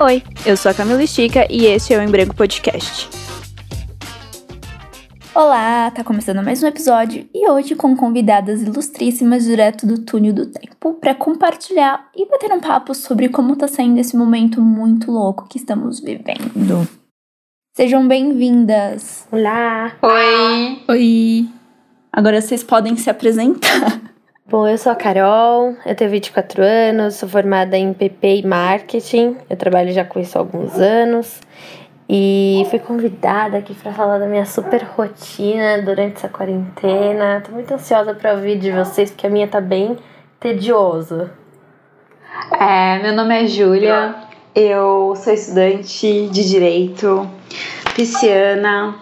Oi, eu sou a Camila Estica e este é o Embrego Podcast. Olá, tá começando mais um episódio e hoje com convidadas ilustríssimas direto do túnel do tempo para compartilhar e bater um papo sobre como tá sendo esse momento muito louco que estamos vivendo. Sejam bem-vindas. Olá. Oi. Oi. Agora vocês podem se apresentar. Bom, eu sou a Carol, eu tenho 24 anos, sou formada em PP e Marketing, eu trabalho já com isso há alguns anos e fui convidada aqui para falar da minha super rotina durante essa quarentena. Tô muito ansiosa para ouvir de vocês, porque a minha tá bem tediosa. É, meu nome é Júlia, eu sou estudante de Direito, pisciana,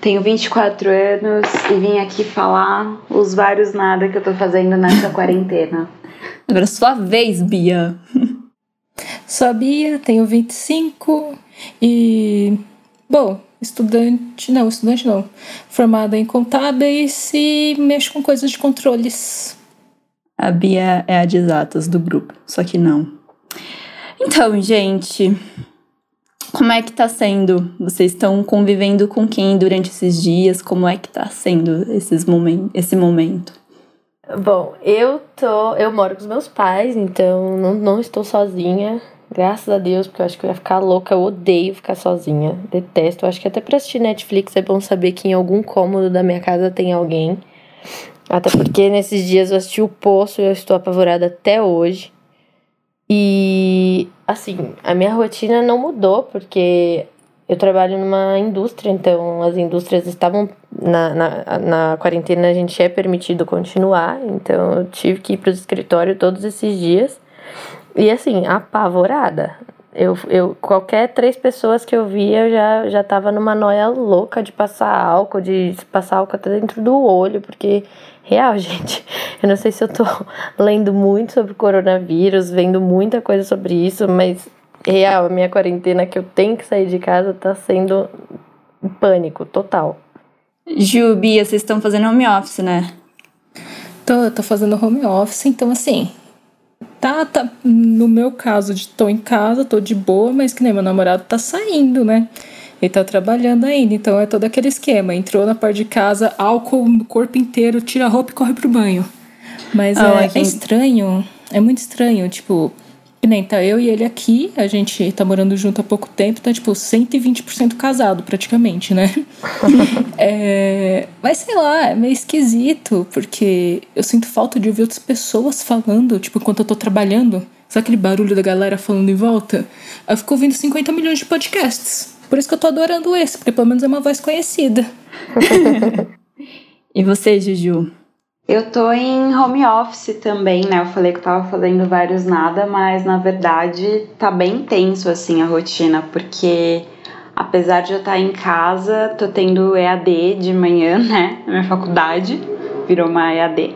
tenho 24 anos e vim aqui falar os vários nada que eu tô fazendo nessa quarentena. Agora é sua vez, Bia. Sou a Bia, tenho 25 e. Bom, estudante. Não, estudante não. Formada em contábeis e mexo com coisas de controles. A Bia é a de exatas do grupo, só que não. Então, gente, como é que tá sendo? Vocês estão convivendo com quem durante esses dias? Como é que tá sendo esses momen esse momento? Bom, eu tô. Eu moro com os meus pais, então não, não estou sozinha. Graças a Deus, porque eu acho que eu ia ficar louca. Eu odeio ficar sozinha. Detesto. Eu acho que até pra assistir Netflix é bom saber que em algum cômodo da minha casa tem alguém. Até porque nesses dias eu assisti o Poço e eu estou apavorada até hoje. E assim, a minha rotina não mudou, porque eu trabalho numa indústria, então as indústrias estavam na, na, na quarentena, a gente é permitido continuar, então eu tive que ir para o escritório todos esses dias. E assim, apavorada. Eu, eu, qualquer três pessoas que eu via, eu já, já tava numa noia louca de passar álcool, de passar álcool até dentro do olho, porque real, gente. Eu não sei se eu tô lendo muito sobre coronavírus, vendo muita coisa sobre isso, mas real, a minha quarentena que eu tenho que sair de casa tá sendo pânico total. Ju, Bia, vocês estão fazendo home office, né? Tô, tô fazendo home office, então assim. Tá, tá. No meu caso, de tô em casa, tô de boa, mas que nem meu namorado tá saindo, né? Ele tá trabalhando ainda, então é todo aquele esquema. Entrou na parte de casa, álcool no corpo inteiro, tira a roupa e corre pro banho. Mas Ah, é, é estranho, é muito estranho, tipo, que nem tá eu e ele aqui, a gente tá morando junto há pouco tempo, tá tipo 120% casado praticamente, né? é, mas sei lá, é meio esquisito, porque eu sinto falta de ouvir outras pessoas falando, tipo, enquanto eu tô trabalhando. Sabe aquele barulho da galera falando em volta? Eu fico ouvindo 50 milhões de podcasts. Por isso que eu tô adorando esse, porque pelo menos é uma voz conhecida. E você, Juju? Eu tô em home office também, né? Eu falei que eu tava fazendo vários nada, mas na verdade tá bem tenso assim a rotina, porque apesar de eu estar em casa, tô tendo EAD de manhã, né? Na minha faculdade, virou uma EAD.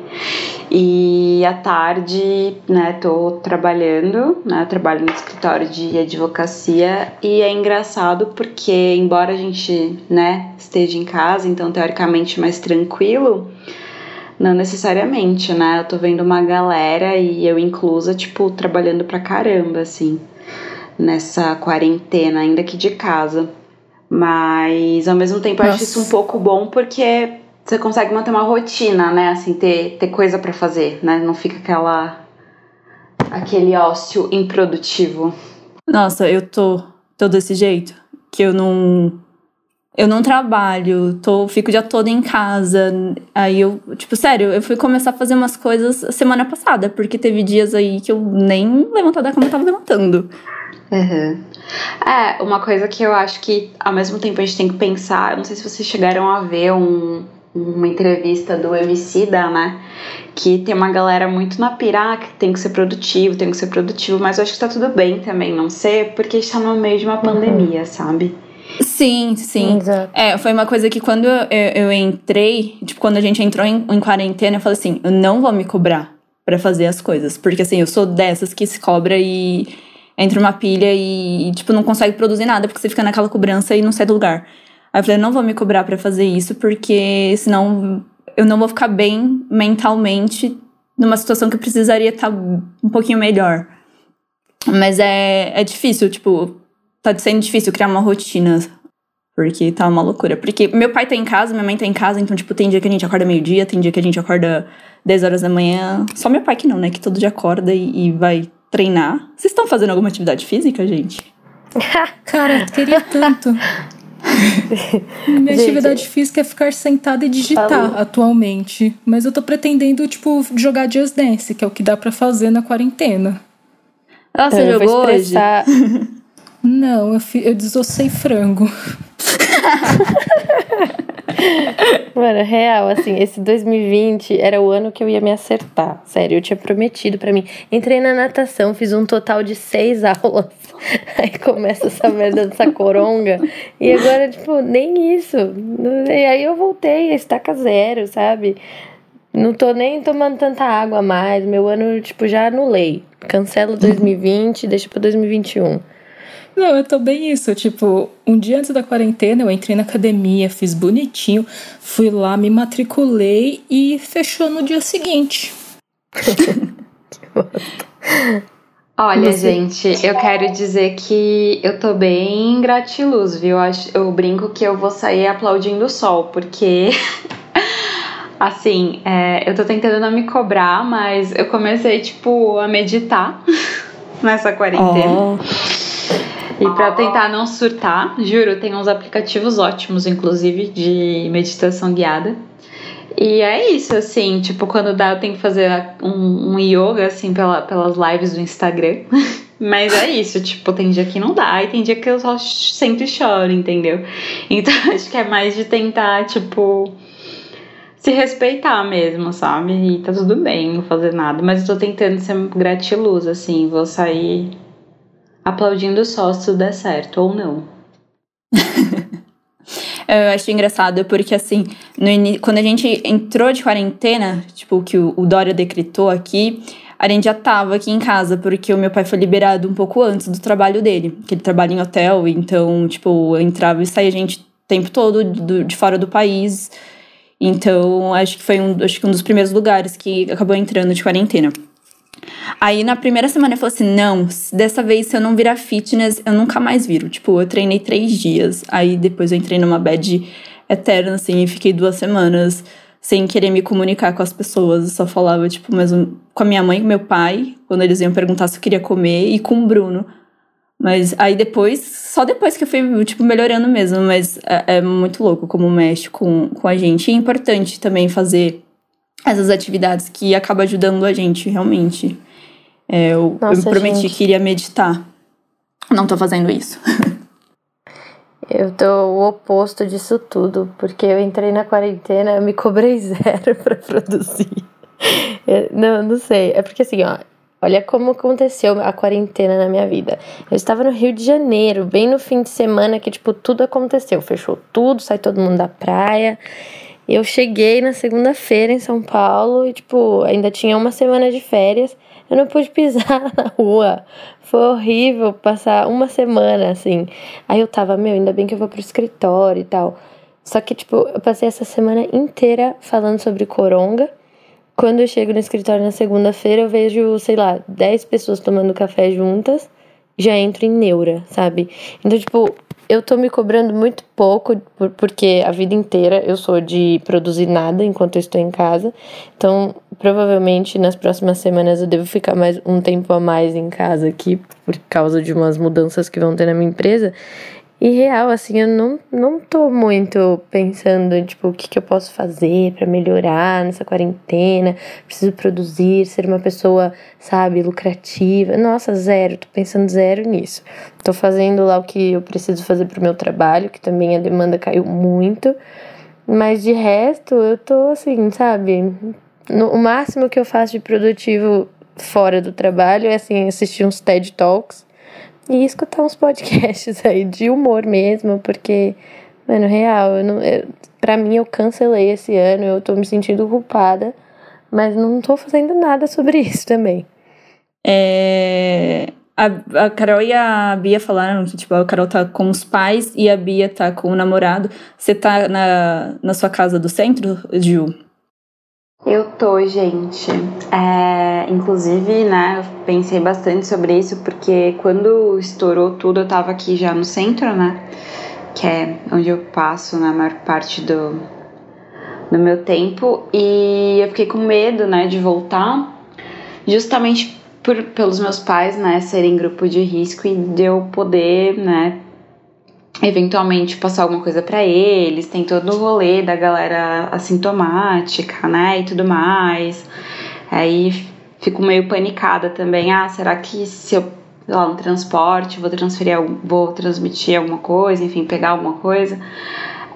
E à tarde, né, tô trabalhando, né? Trabalho no escritório de advocacia e é engraçado porque embora a gente, né, esteja em casa, então teoricamente mais tranquilo, não necessariamente, né? Eu tô vendo uma galera e eu inclusa, tipo, trabalhando pra caramba, assim, nessa quarentena, ainda aqui de casa. Mas ao mesmo tempo eu acho Nossa. isso um pouco bom porque você consegue manter uma rotina, né? Assim, ter, ter coisa pra fazer, né? Não fica aquela. aquele ócio improdutivo. Nossa, eu tô, tô desse jeito. Que eu não. Eu não trabalho, tô, fico o dia todo em casa. Aí eu, tipo, sério, eu fui começar a fazer umas coisas semana passada, porque teve dias aí que eu nem levantar da cama eu tava levantando. Uhum. É, uma coisa que eu acho que ao mesmo tempo a gente tem que pensar, eu não sei se vocês chegaram a ver um, uma entrevista do Emicida, né? Que tem uma galera muito na pira, ah, que tem que ser produtivo, tem que ser produtivo, mas eu acho que tá tudo bem também não ser, porque a gente tá no meio de uma pandemia, sabe? Sim, sim. Exato. É, foi uma coisa que quando eu, eu entrei, tipo, quando a gente entrou em, em quarentena, eu falei assim, eu não vou me cobrar pra fazer as coisas. Porque assim, eu sou dessas que se cobra e entra uma pilha e, tipo, não consegue produzir nada, porque você fica naquela cobrança e não sai do lugar. Aí eu falei, não vou me cobrar para fazer isso, porque senão eu não vou ficar bem mentalmente numa situação que eu precisaria estar um pouquinho melhor. Mas é, é difícil, tipo, tá sendo difícil criar uma rotina. Porque tá uma loucura. Porque meu pai tá em casa, minha mãe tá em casa, então, tipo, tem dia que a gente acorda meio-dia, tem dia que a gente acorda 10 horas da manhã. Só meu pai que não, né? Que todo dia acorda e, e vai treinar. Vocês estão fazendo alguma atividade física, gente? Cara, queria tanto. Minha Gente, atividade física é ficar sentada e digitar falou. atualmente. Mas eu tô pretendendo, tipo, jogar Just Dance, que é o que dá para fazer na quarentena. Ah, você então, jogou hoje? Não, eu, fi, eu desossei frango. Mano, real, assim, esse 2020 era o ano que eu ia me acertar. Sério, eu tinha prometido para mim. Entrei na natação, fiz um total de seis aulas. Aí começa essa merda dessa coronga. E agora, tipo, nem isso. E aí eu voltei, estaca zero, sabe? Não tô nem tomando tanta água mais. Meu ano, tipo, já anulei. Cancelo 2020, deixa pra 2021. Não, eu tô bem isso. Tipo, um dia antes da quarentena eu entrei na academia, fiz bonitinho, fui lá, me matriculei e fechou no dia seguinte. Olha, Você... gente, eu quero dizer que eu tô bem gratiluz, viu? Eu, brinco que eu vou sair aplaudindo o sol, porque. assim, é, eu tô tentando não me cobrar, mas eu comecei, tipo, a meditar nessa quarentena. Oh. E para tentar não surtar, juro, tem uns aplicativos ótimos, inclusive, de meditação guiada. E é isso, assim, tipo, quando dá, eu tenho que fazer um, um yoga, assim, pela, pelas lives do Instagram. Mas é isso, tipo, tem dia que não dá, e tem dia que eu só sempre choro, entendeu? Então acho que é mais de tentar, tipo, se respeitar mesmo, sabe? E tá tudo bem não fazer nada. Mas eu tô tentando ser gratiluz, assim, vou sair aplaudindo só se tudo der certo ou não. eu acho engraçado porque, assim, no quando a gente entrou de quarentena, tipo, que o, Dória decretou aqui, a gente já tava aqui em casa, porque o meu pai foi liberado um pouco antes do trabalho dele, que ele trabalha em hotel, então, tipo, entrava e saía gente o tempo todo do, de fora do país. Então, acho que foi um, acho que um dos primeiros lugares que acabou entrando de quarentena. Aí na primeira semana eu falei assim: não, dessa vez se eu não virar fitness, eu nunca mais viro. Tipo, eu treinei três dias. Aí depois eu entrei numa bad eterna, assim, e fiquei duas semanas sem querer me comunicar com as pessoas. Eu só falava, tipo, um, com a minha mãe e com meu pai, quando eles iam perguntar se eu queria comer, e com o Bruno. Mas aí depois, só depois que eu fui, tipo, melhorando mesmo. Mas é, é muito louco como mexe com, com a gente. E é importante também fazer essas atividades que acabam ajudando a gente, realmente. É, eu, Nossa, eu prometi gente. que iria meditar. Não tô fazendo isso. Eu tô o oposto disso tudo, porque eu entrei na quarentena, eu me cobrei zero para produzir. Eu, não, não sei. É porque assim, ó, olha como aconteceu a quarentena na minha vida. Eu estava no Rio de Janeiro, bem no fim de semana que, tipo, tudo aconteceu. Fechou tudo, sai todo mundo da praia. Eu cheguei na segunda-feira em São Paulo e, tipo, ainda tinha uma semana de férias. Eu não pude pisar na rua. Foi horrível passar uma semana assim. Aí eu tava, meu, ainda bem que eu vou pro escritório e tal. Só que, tipo, eu passei essa semana inteira falando sobre coronga. Quando eu chego no escritório na segunda-feira, eu vejo, sei lá, 10 pessoas tomando café juntas. Já entro em neura, sabe? Então, tipo, eu tô me cobrando muito pouco, porque a vida inteira eu sou de produzir nada enquanto eu estou em casa. Então, provavelmente nas próximas semanas eu devo ficar mais um tempo a mais em casa aqui, por causa de umas mudanças que vão ter na minha empresa. E real, assim, eu não, não tô muito pensando, tipo, o que, que eu posso fazer para melhorar nessa quarentena. Preciso produzir, ser uma pessoa, sabe, lucrativa. Nossa, zero, tô pensando zero nisso. Tô fazendo lá o que eu preciso fazer pro meu trabalho, que também a demanda caiu muito. Mas de resto, eu tô assim, sabe? No, o máximo que eu faço de produtivo fora do trabalho é assim, assistir uns TED Talks e escutar uns podcasts aí de humor mesmo, porque, mano, real, eu não, eu, pra mim eu cancelei esse ano, eu tô me sentindo culpada, mas não tô fazendo nada sobre isso também. É, a, a Carol e a Bia falaram que, tipo, a Carol tá com os pais e a Bia tá com o namorado. Você tá na, na sua casa do centro, Gil? Eu tô, gente. É, inclusive, né, eu pensei bastante sobre isso, porque quando estourou tudo, eu tava aqui já no centro, né? Que é onde eu passo na maior parte do, do meu tempo. E eu fiquei com medo, né, de voltar, justamente por, pelos meus pais, né, serem grupo de risco e de eu poder, né, eventualmente passar alguma coisa para eles, tem todo o rolê da galera assintomática, né, e tudo mais. Aí fico meio panicada também. Ah, será que se eu lá no transporte vou transferir, vou transmitir alguma coisa, enfim, pegar alguma coisa?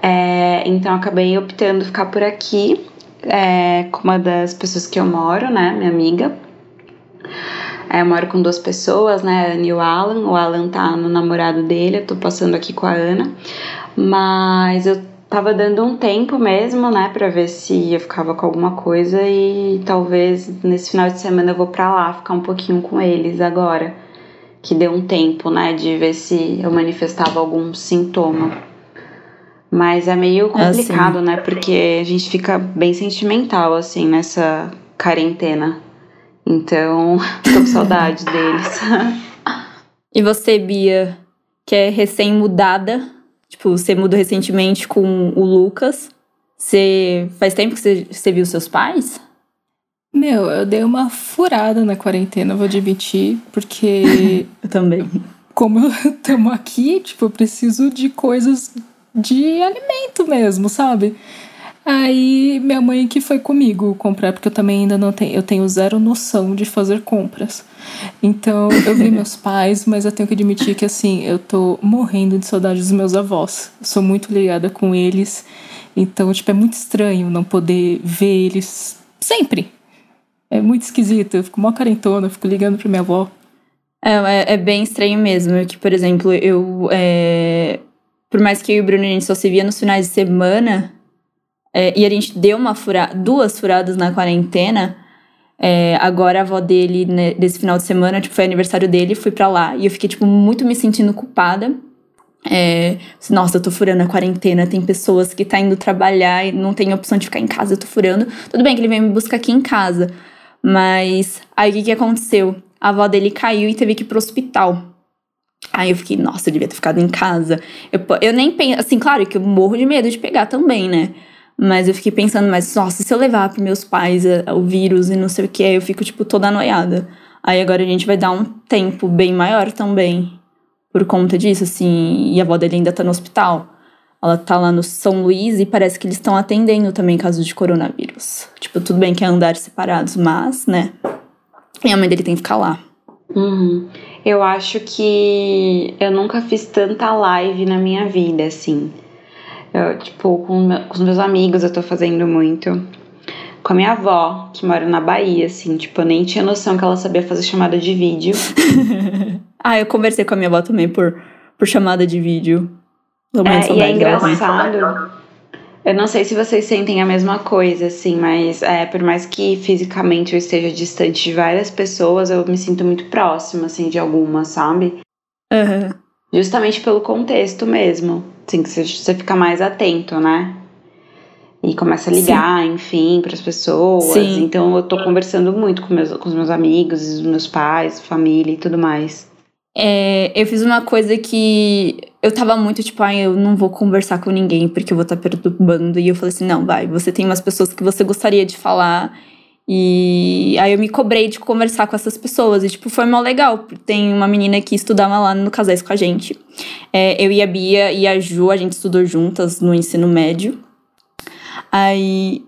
É, então acabei optando ficar por aqui é, com uma das pessoas que eu moro, né, minha amiga. Eu moro com duas pessoas, né? A Ana e o Alan. O Alan tá no namorado dele, eu tô passando aqui com a Ana. Mas eu tava dando um tempo mesmo, né, pra ver se eu ficava com alguma coisa e talvez nesse final de semana eu vou pra lá ficar um pouquinho com eles agora. Que deu um tempo, né, de ver se eu manifestava algum sintoma. Mas é meio complicado, assim. né, porque a gente fica bem sentimental, assim, nessa quarentena. Então, tô com saudade deles. e você, Bia, que é recém-mudada, tipo, você mudou recentemente com o Lucas. Você faz tempo que você, você viu seus pais? Meu, eu dei uma furada na quarentena, vou admitir, porque. eu também. Como estamos aqui, tipo, eu preciso de coisas de alimento mesmo, sabe? Aí minha mãe que foi comigo comprar, porque eu também ainda não tenho, eu tenho zero noção de fazer compras. Então eu vi meus pais, mas eu tenho que admitir que assim, eu tô morrendo de saudade dos meus avós. Eu sou muito ligada com eles. Então, tipo, é muito estranho não poder ver eles sempre. É muito esquisito. Eu fico mó carentona, eu fico ligando pra minha avó. É, é, é bem estranho mesmo. Que, por exemplo, eu. É... Por mais que eu e o Bruno a gente só se via nos finais de semana, é, e a gente deu uma fura, duas furadas na quarentena. É, agora a avó dele, né, desse final de semana, tipo, foi aniversário dele, fui para lá. E eu fiquei, tipo, muito me sentindo culpada. É, nossa, eu tô furando a quarentena, tem pessoas que tá indo trabalhar e não tem opção de ficar em casa, eu tô furando. Tudo bem que ele veio me buscar aqui em casa, mas aí o que, que aconteceu? A avó dele caiu e teve que ir pro hospital. Aí eu fiquei, nossa, eu devia ter ficado em casa. Eu, eu nem penso, assim, claro que eu morro de medo de pegar também, né? Mas eu fiquei pensando, mas nossa, se eu levar para meus pais eh, o vírus e não sei o que, eu fico, tipo, toda anoiada. Aí agora a gente vai dar um tempo bem maior também por conta disso, assim. E a avó dele ainda tá no hospital. Ela tá lá no São Luís e parece que eles estão atendendo também casos de coronavírus. Tipo, tudo bem que é andar separados, mas, né? E a mãe dele tem que ficar lá. Uhum. Eu acho que eu nunca fiz tanta live na minha vida, assim. Eu, tipo, com, com os meus amigos eu tô fazendo muito. Com a minha avó, que mora na Bahia, assim, tipo, eu nem tinha noção que ela sabia fazer chamada de vídeo. ah, eu conversei com a minha avó também por, por chamada de vídeo. É, e é engraçado. Eu não sei se vocês sentem a mesma coisa, assim, mas é, por mais que fisicamente eu esteja distante de várias pessoas, eu me sinto muito próxima, assim, de algumas, sabe? Uhum. Justamente pelo contexto mesmo. Assim, que você, fica mais atento, né? E começa a ligar, Sim. enfim, para as pessoas. Sim. Então eu tô conversando muito com, meus, com os meus amigos, os meus pais, família e tudo mais. É, eu fiz uma coisa que eu tava muito tipo, ah, eu não vou conversar com ninguém porque eu vou estar tá perturbando. E eu falei assim: não, vai, você tem umas pessoas que você gostaria de falar e aí eu me cobrei de conversar com essas pessoas. E, tipo, foi mó legal. Tem uma menina que estudava lá no Casais com a gente. É, eu e a Bia e a Ju, a gente estudou juntas no ensino médio. Aí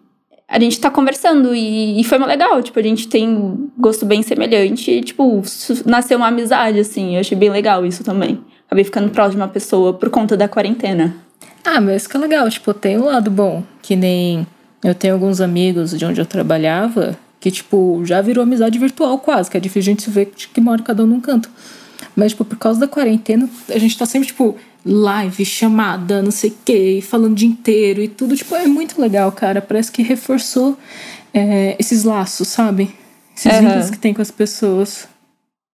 a gente tá conversando e, e foi mó legal. Tipo, a gente tem gosto bem semelhante. E, tipo, nasceu uma amizade, assim. Eu achei bem legal isso também. Acabei ficando próximo de uma pessoa por conta da quarentena. Ah, mas que legal. Tipo, tem um lado bom. Que nem eu tenho alguns amigos de onde eu trabalhava que, tipo, já virou amizade virtual quase, que é difícil a gente se ver que mora cada um num canto. Mas, tipo, por causa da quarentena, a gente tá sempre, tipo, live, chamada, não sei o quê, falando o dia inteiro e tudo. Tipo, é muito legal, cara. Parece que reforçou é, esses laços, sabe? Esses uhum. vínculos que tem com as pessoas.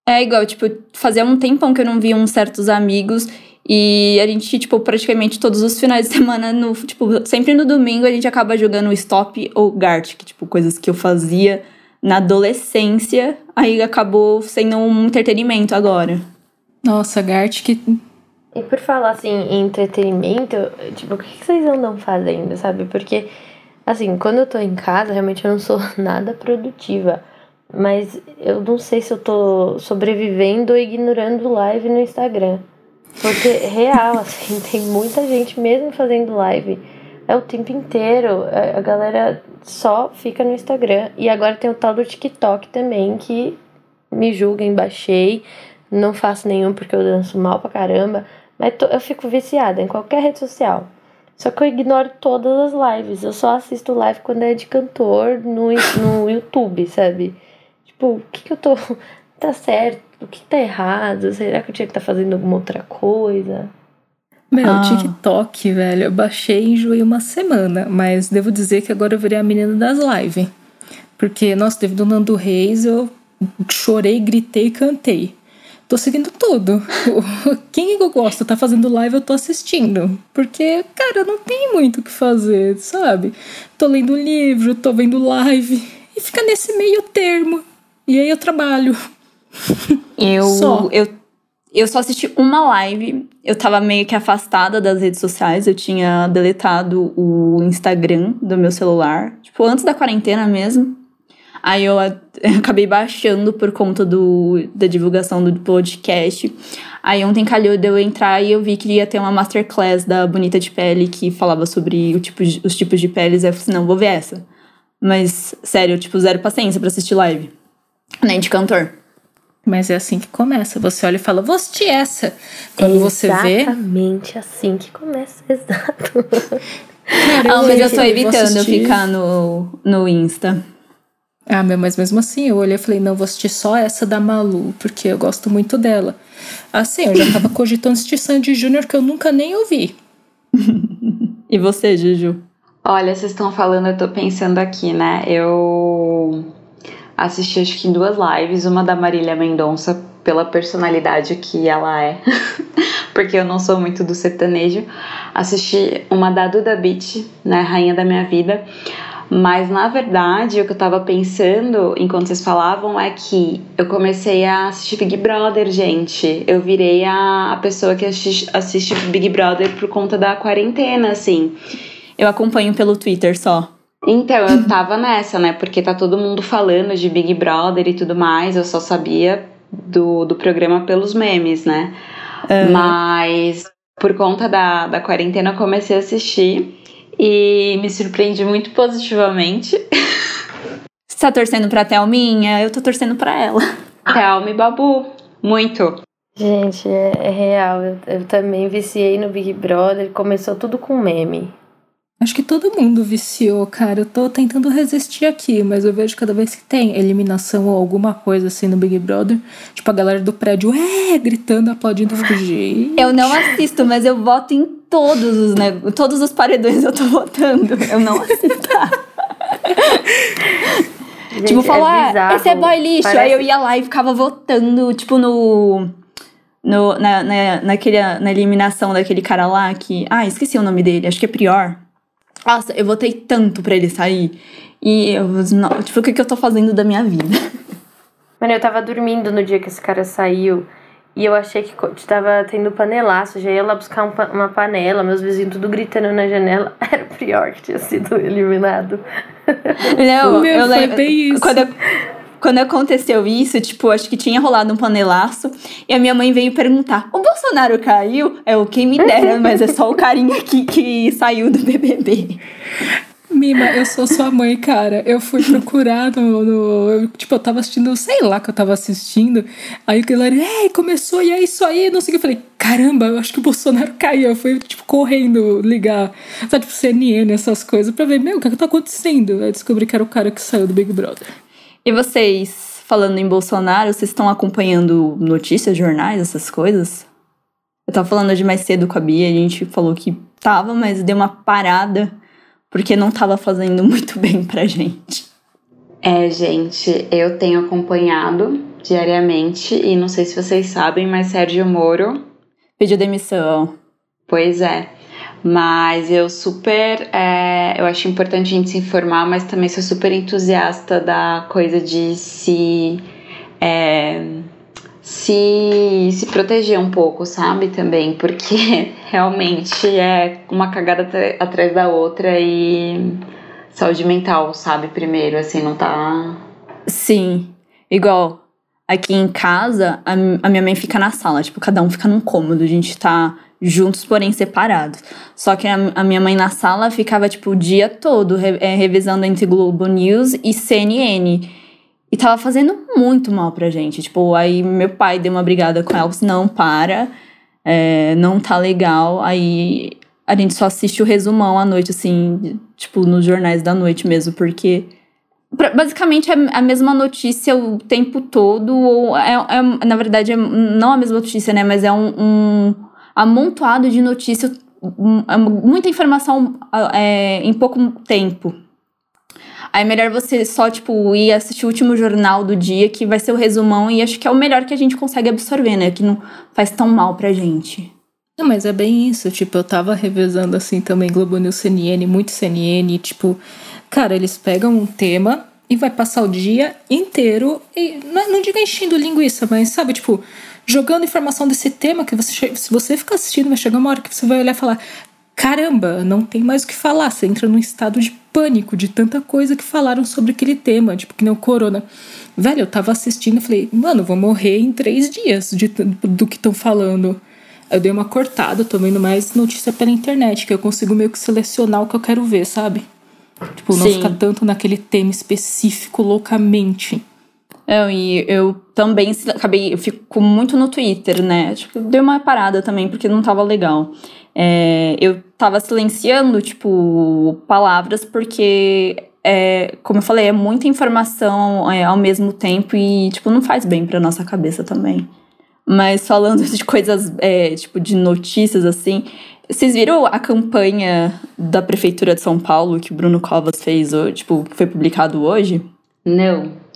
É igual, tipo, fazia um tempão que eu não via uns certos amigos. E a gente, tipo, praticamente todos os finais de semana, no, tipo, sempre no domingo, a gente acaba jogando Stop ou Gartic, tipo, coisas que eu fazia na adolescência, aí acabou sendo um entretenimento agora. Nossa, Gartic. E por falar assim em entretenimento, tipo, o que vocês andam fazendo, sabe? Porque, assim, quando eu tô em casa, realmente eu não sou nada produtiva. Mas eu não sei se eu tô sobrevivendo ou ignorando live no Instagram. Porque, real, assim, tem muita gente mesmo fazendo live. É o tempo inteiro. A galera só fica no Instagram. E agora tem o tal do TikTok também, que me julguem, baixei. Não faço nenhum porque eu danço mal pra caramba. Mas tô, eu fico viciada em qualquer rede social. Só que eu ignoro todas as lives. Eu só assisto live quando é de cantor no, no YouTube, sabe? Tipo, o que, que eu tô. Tá certo? O que tá errado? Será que eu tinha que estar tá fazendo alguma outra coisa? Meu, ah. TikTok, velho, eu baixei e enjoei uma semana, mas devo dizer que agora eu virei a menina das lives. Porque, nossa, devido ao Nando Reis, eu chorei, gritei e cantei. Tô seguindo tudo. Quem eu gosto tá fazendo live, eu tô assistindo. Porque, cara, não tem muito o que fazer, sabe? Tô lendo livro, tô vendo live. E fica nesse meio termo. E aí eu trabalho. Eu, só. eu, eu só assisti uma live. Eu tava meio que afastada das redes sociais. Eu tinha deletado o Instagram do meu celular. Tipo, antes da quarentena mesmo. Aí eu acabei baixando por conta do, da divulgação do podcast. Aí ontem calhou de eu entrar e eu vi que ia ter uma masterclass da Bonita de Pele que falava sobre o tipo, os tipos de peles. Aí eu falei assim, não, vou ver essa. Mas, sério, tipo, zero paciência para assistir live. Nem de cantor. Mas é assim que começa. Você olha e fala, vou assistir essa. Quando você vê. Exatamente assim que começa, exato. Cara, ah, mas eu tô evitando ficar no, no Insta. Ah, meu, mas mesmo assim, eu olhei e falei, não, vou assistir só essa da Malu, porque eu gosto muito dela. Assim, eu já tava cogitando assistir Sandy Júnior, que eu nunca nem ouvi. e você, Juju? Olha, vocês estão falando, eu tô pensando aqui, né? Eu assisti acho que duas lives, uma da Marília Mendonça pela personalidade que ela é, porque eu não sou muito do sertanejo. Assisti uma da Duda Beat, né, Rainha da Minha Vida. Mas na verdade, o que eu tava pensando enquanto vocês falavam é que eu comecei a assistir Big Brother, gente. Eu virei a, a pessoa que assiste, assiste Big Brother por conta da quarentena, assim. Eu acompanho pelo Twitter só. Então, eu tava nessa, né? Porque tá todo mundo falando de Big Brother e tudo mais. Eu só sabia do, do programa pelos memes, né? Uhum. Mas por conta da, da quarentena eu comecei a assistir e me surpreendi muito positivamente. Você tá torcendo pra Thelminha? Eu tô torcendo pra ela. Thelma e Babu, muito. Gente, é, é real. Eu, eu também viciei no Big Brother. Começou tudo com meme. Acho que todo mundo viciou, cara. Eu tô tentando resistir aqui, mas eu vejo cada vez que tem eliminação ou alguma coisa assim no Big Brother, tipo a galera do prédio, é, gritando, aplaudindo, fugir. Eu não assisto, mas eu voto em todos os, né, todos os paredões eu tô votando. Eu não assisto. Gente, tipo, falar, é ah, esse é boy lixo. Parece... Aí eu ia lá e ficava votando, tipo, no. no na, na, naquele, na eliminação daquele cara lá que. Ah, esqueci o nome dele, acho que é Prior. Nossa, eu votei tanto pra ele sair. E eu, não, tipo, o que, que eu tô fazendo da minha vida? Mano, eu tava dormindo no dia que esse cara saiu. E eu achei que tava tendo panelaço. Já ia lá buscar um, uma panela, meus vizinhos tudo gritando na janela. Era o Prior que tinha sido eliminado. Não, Meu, eu lembro. Quando eu, quando aconteceu isso, tipo, acho que tinha rolado um panelaço. E a minha mãe veio perguntar: o Bolsonaro caiu? É o quem me dera, mas é só o carinha aqui que saiu do BBB. Mima, eu sou sua mãe, cara. Eu fui procurar no, no. eu, tipo, eu tava assistindo, sei lá que eu tava assistindo. Aí o galera, ei, começou, e é isso aí, não sei o que. Eu falei, caramba, eu acho que o Bolsonaro caiu. Eu fui, tipo, correndo ligar, sabe, tipo, CNN, essas coisas, pra ver, meu, o que, é que tá acontecendo? Aí descobri que era o cara que saiu do Big Brother. E vocês, falando em Bolsonaro, vocês estão acompanhando notícias, jornais, essas coisas? Eu tava falando de mais cedo com a Bia, a gente falou que tava, mas deu uma parada porque não tava fazendo muito bem pra gente. É, gente, eu tenho acompanhado diariamente. E não sei se vocês sabem, mas Sérgio Moro pediu demissão. Pois é. Mas eu super. É, eu acho importante a gente se informar, mas também sou super entusiasta da coisa de se. É, se, se proteger um pouco, sabe? Também, porque realmente é uma cagada atrás da outra e saúde mental, sabe? Primeiro, assim, não tá. Sim. Igual aqui em casa, a, a minha mãe fica na sala, tipo, cada um fica num cômodo, a gente tá juntos, porém separados. Só que a, a, minha mãe na sala ficava, tipo, o dia todo re, é, revisando entre Globo News e CNN. E tava fazendo muito mal pra gente. Tipo, aí meu pai deu uma brigada com ela, não, para, é, não tá legal. Aí a gente só assiste o resumão à noite, assim, tipo, nos jornais da noite mesmo, porque basicamente é a mesma notícia o tempo todo, ou é, é na verdade, é, não a mesma notícia, né, mas é um, um amontoado de notícias, é muita informação é, em pouco tempo. Aí é melhor você só, tipo, ir assistir o último jornal do dia, que vai ser o resumão, e acho que é o melhor que a gente consegue absorver, né? Que não faz tão mal pra gente. Não, mas é bem isso. Tipo, eu tava revezando assim também Globo News CNN, muito CNN, tipo, cara, eles pegam um tema e vai passar o dia inteiro e não, não digo enchendo linguiça, mas sabe, tipo, jogando informação desse tema que você, se você ficar assistindo, vai chegar uma hora que você vai olhar e falar: caramba, não tem mais o que falar. Você entra num estado de pânico de tanta coisa que falaram sobre aquele tema, tipo que nem o corona. Velho, eu tava assistindo e falei, mano, vou morrer em três dias de, do que estão falando. Eu dei uma cortada, tô vendo mais notícia pela internet, que eu consigo meio que selecionar o que eu quero ver, sabe? Tipo, não Sim. ficar tanto naquele tema específico loucamente. Eu, e eu também acabei, eu fico muito no Twitter, né? Tipo, dei uma parada também, porque não tava legal. É, eu tava silenciando, tipo, palavras, porque, é, como eu falei, é muita informação é, ao mesmo tempo e, tipo, não faz bem pra nossa cabeça também. Mas falando de coisas, é, tipo, de notícias, assim, vocês viram a campanha da Prefeitura de São Paulo que o Bruno Covas fez, tipo, que foi publicado hoje? Não.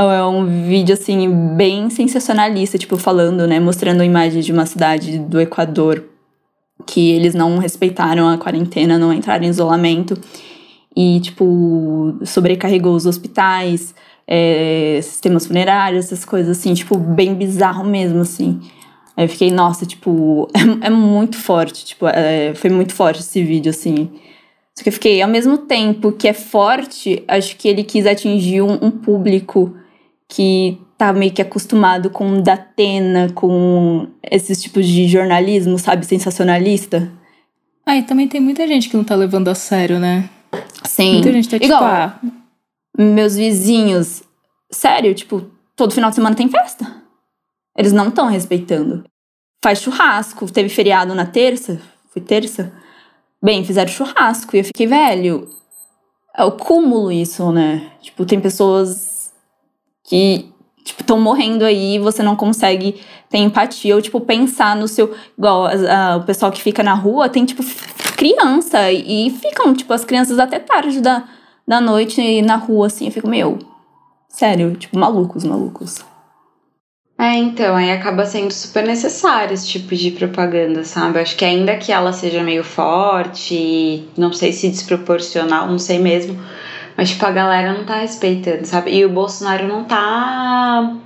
É um vídeo, assim, bem sensacionalista, tipo, falando, né? Mostrando a imagem de uma cidade do Equador que eles não respeitaram a quarentena, não entraram em isolamento. E, tipo, sobrecarregou os hospitais, é, sistemas funerários, essas coisas, assim, tipo, bem bizarro mesmo, assim. Aí eu fiquei, nossa, tipo, é, é muito forte, tipo, é, foi muito forte esse vídeo, assim. Só que eu fiquei, ao mesmo tempo que é forte, acho que ele quis atingir um, um público que tá meio que acostumado com Datena, com esses tipos de jornalismo, sabe, sensacionalista. Ah, e também tem muita gente que não tá levando a sério, né? Sim. Muita gente tá tipo, Igual, ah, meus vizinhos, sério, tipo, todo final de semana tem festa. Eles não estão respeitando. Faz churrasco, teve feriado na terça, foi terça? Bem, fizeram churrasco e eu fiquei, velho, é o cúmulo isso, né? Tipo, tem pessoas que tipo, estão morrendo aí e você não consegue ter empatia ou, tipo, pensar no seu. Igual a, a, o pessoal que fica na rua tem, tipo, criança e ficam, tipo, as crianças até tarde da, da noite na rua, assim. Eu fico, meu, sério, tipo, malucos, malucos. É, então, aí acaba sendo super necessário esse tipo de propaganda, sabe? Acho que ainda que ela seja meio forte, não sei se desproporcional, não sei mesmo mas, tipo, a galera não tá respeitando, sabe? E o Bolsonaro não tá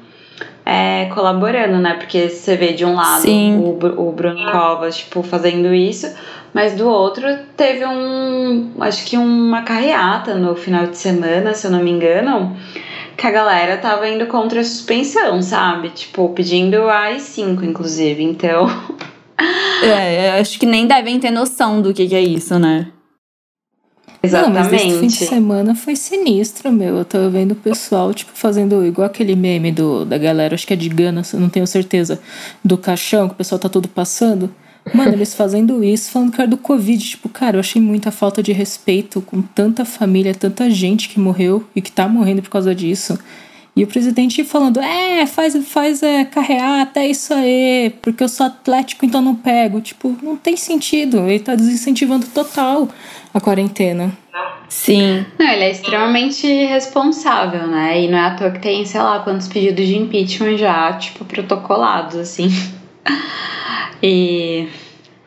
é, colaborando, né? Porque você vê de um lado o, o Bruno Covas, tipo, fazendo isso, mas do outro teve um. Acho que uma carreata no final de semana, se eu não me engano, que a galera tava indo contra a suspensão, sabe? Tipo, pedindo a AI-5, inclusive. Então. é, acho que nem devem ter noção do que, que é isso, né? Exatamente. Não, mas esse fim de semana foi sinistro, meu. Eu tava vendo o pessoal, tipo, fazendo igual aquele meme do, da galera, acho que é de Gana, não tenho certeza, do caixão, que o pessoal tá todo passando. Mano, eles fazendo isso, falando que era do Covid. Tipo, cara, eu achei muita falta de respeito com tanta família, tanta gente que morreu e que tá morrendo por causa disso. E o presidente falando, é, faz, faz é, carreata, é isso aí, porque eu sou atlético, então não pego. Tipo, não tem sentido. Ele tá desincentivando total a quarentena. Sim. Não, ele é extremamente responsável, né? E não é à toa que tem, sei lá, quantos pedidos de impeachment já, tipo, protocolados, assim. E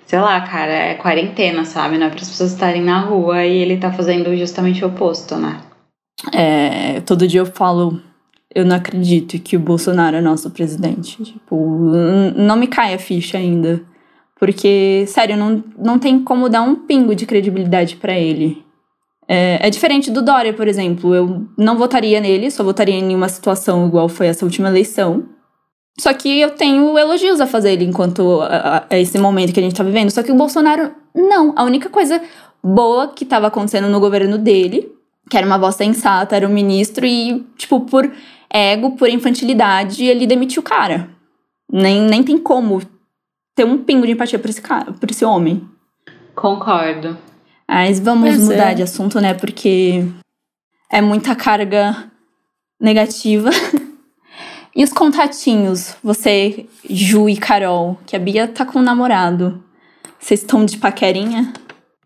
sei lá, cara, é quarentena, sabe? Não é para as pessoas estarem na rua e ele tá fazendo justamente o oposto, né? É, todo dia eu falo, eu não acredito que o Bolsonaro é nosso presidente. Tipo, não me cai a ficha ainda. Porque, sério, não, não tem como dar um pingo de credibilidade para ele. É, é, diferente do Dória, por exemplo. Eu não votaria nele, só votaria em uma situação igual foi essa última eleição. Só que eu tenho elogios a fazer ele enquanto a, a esse momento que a gente tá vivendo. Só que o Bolsonaro, não. A única coisa boa que tava acontecendo no governo dele, que era uma voz sensata, era o ministro, e, tipo, por ego, por infantilidade, ele demitiu o cara. Nem, nem tem como ter um pingo de empatia por esse cara, por esse homem. Concordo. Mas vamos mudar é. de assunto, né? Porque é muita carga negativa. E os contatinhos, você, Ju e Carol, que a Bia tá com um namorado. Vocês estão de paquerinha?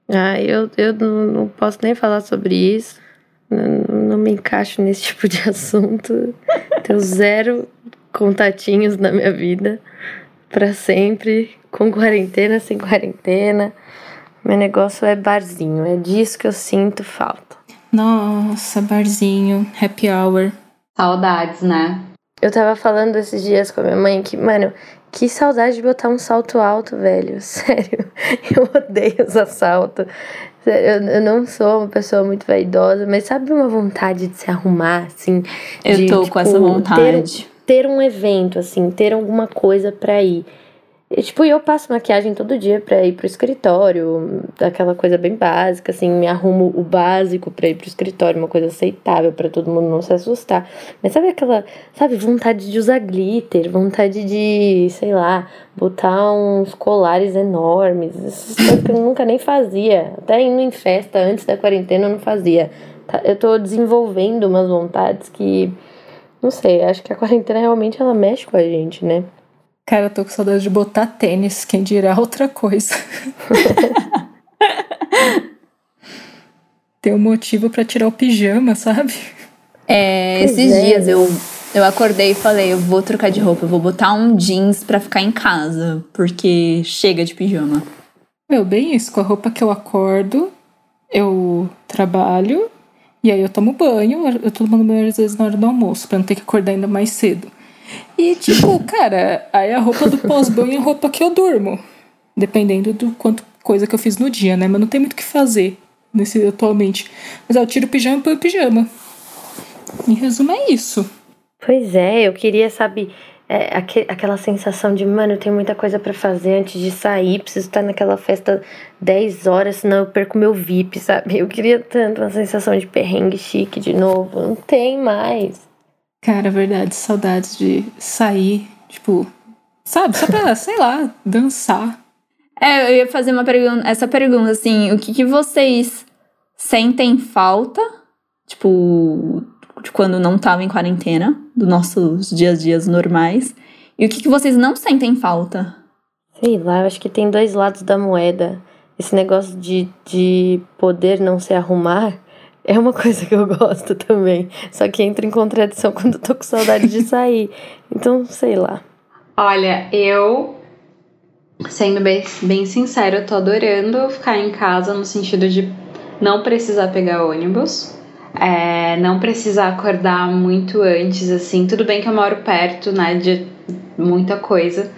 Ah, eu, eu não, não posso nem falar sobre isso. Não, não me encaixo nesse tipo de assunto. Tenho zero contatinhos na minha vida. para sempre. Com quarentena, sem quarentena. Meu negócio é barzinho. É disso que eu sinto falta. Nossa, barzinho, happy hour. Saudades, né? Eu tava falando esses dias com a minha mãe que, mano, que saudade de botar um salto alto, velho. Sério. Eu odeio usar salto. Eu, eu não sou uma pessoa muito vaidosa, mas sabe uma vontade de se arrumar, assim? Eu de, tô tipo, com essa vontade. Ter, ter um evento, assim, ter alguma coisa pra ir. E, tipo, eu passo maquiagem todo dia pra ir pro escritório, aquela coisa bem básica, assim, me arrumo o básico pra ir pro escritório, uma coisa aceitável para todo mundo não se assustar. Mas sabe aquela, sabe, vontade de usar glitter, vontade de, sei lá, botar uns colares enormes, essas coisas que eu nunca nem fazia. Até indo em festa antes da quarentena eu não fazia. Tá, eu tô desenvolvendo umas vontades que, não sei, acho que a quarentena realmente ela mexe com a gente, né? Cara, eu tô com saudade de botar tênis, quem dirá outra coisa. Tem um motivo para tirar o pijama, sabe? É, esses é. dias eu, eu acordei e falei, eu vou trocar de roupa, eu vou botar um jeans para ficar em casa, porque chega de pijama. Meu, bem isso, com a roupa que eu acordo, eu trabalho, e aí eu tomo banho, eu tô tomando banho às vezes na hora do almoço, pra não ter que acordar ainda mais cedo. E, tipo, cara, aí a roupa do pós-banho é a roupa que eu durmo. Dependendo do quanto coisa que eu fiz no dia, né? Mas não tem muito o que fazer nesse atualmente. Mas eu tiro o pijama e põe o pijama. Em resumo, é isso. Pois é, eu queria, sabe, é, aqu aquela sensação de, mano, eu tenho muita coisa para fazer antes de sair, preciso estar naquela festa 10 horas, senão eu perco meu VIP, sabe? Eu queria tanto uma sensação de perrengue chique de novo. Não tem mais. Cara, verdade, saudades de sair, tipo, sabe, só pra, sei lá, dançar. É, eu ia fazer uma pergunta, essa pergunta, assim, o que, que vocês sentem falta, tipo, de quando não tava em quarentena, dos nossos dias a dias normais, e o que, que vocês não sentem falta? Sei lá, eu acho que tem dois lados da moeda. Esse negócio de, de poder não se arrumar é uma coisa que eu gosto também. Só que entra em contradição quando eu tô com saudade de sair. Então, sei lá. Olha, eu, sendo bem, bem sincero, eu tô adorando ficar em casa no sentido de não precisar pegar ônibus. É, não precisar acordar muito antes, assim. Tudo bem que eu moro perto, né, de muita coisa,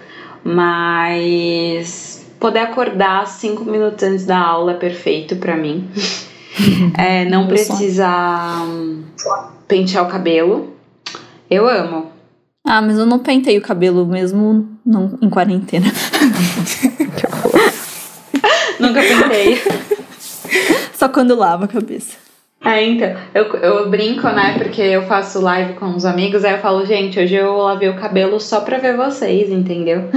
mas poder acordar cinco minutos antes da aula é perfeito para mim. É, não precisa hum, pentear o cabelo. Eu amo. Ah, mas eu não pentei o cabelo mesmo não, em quarentena. Nunca pentei. Só quando lavo a cabeça. É, então, eu, eu brinco, né? Porque eu faço live com os amigos, aí eu falo, gente, hoje eu lavei o cabelo só pra ver vocês, entendeu?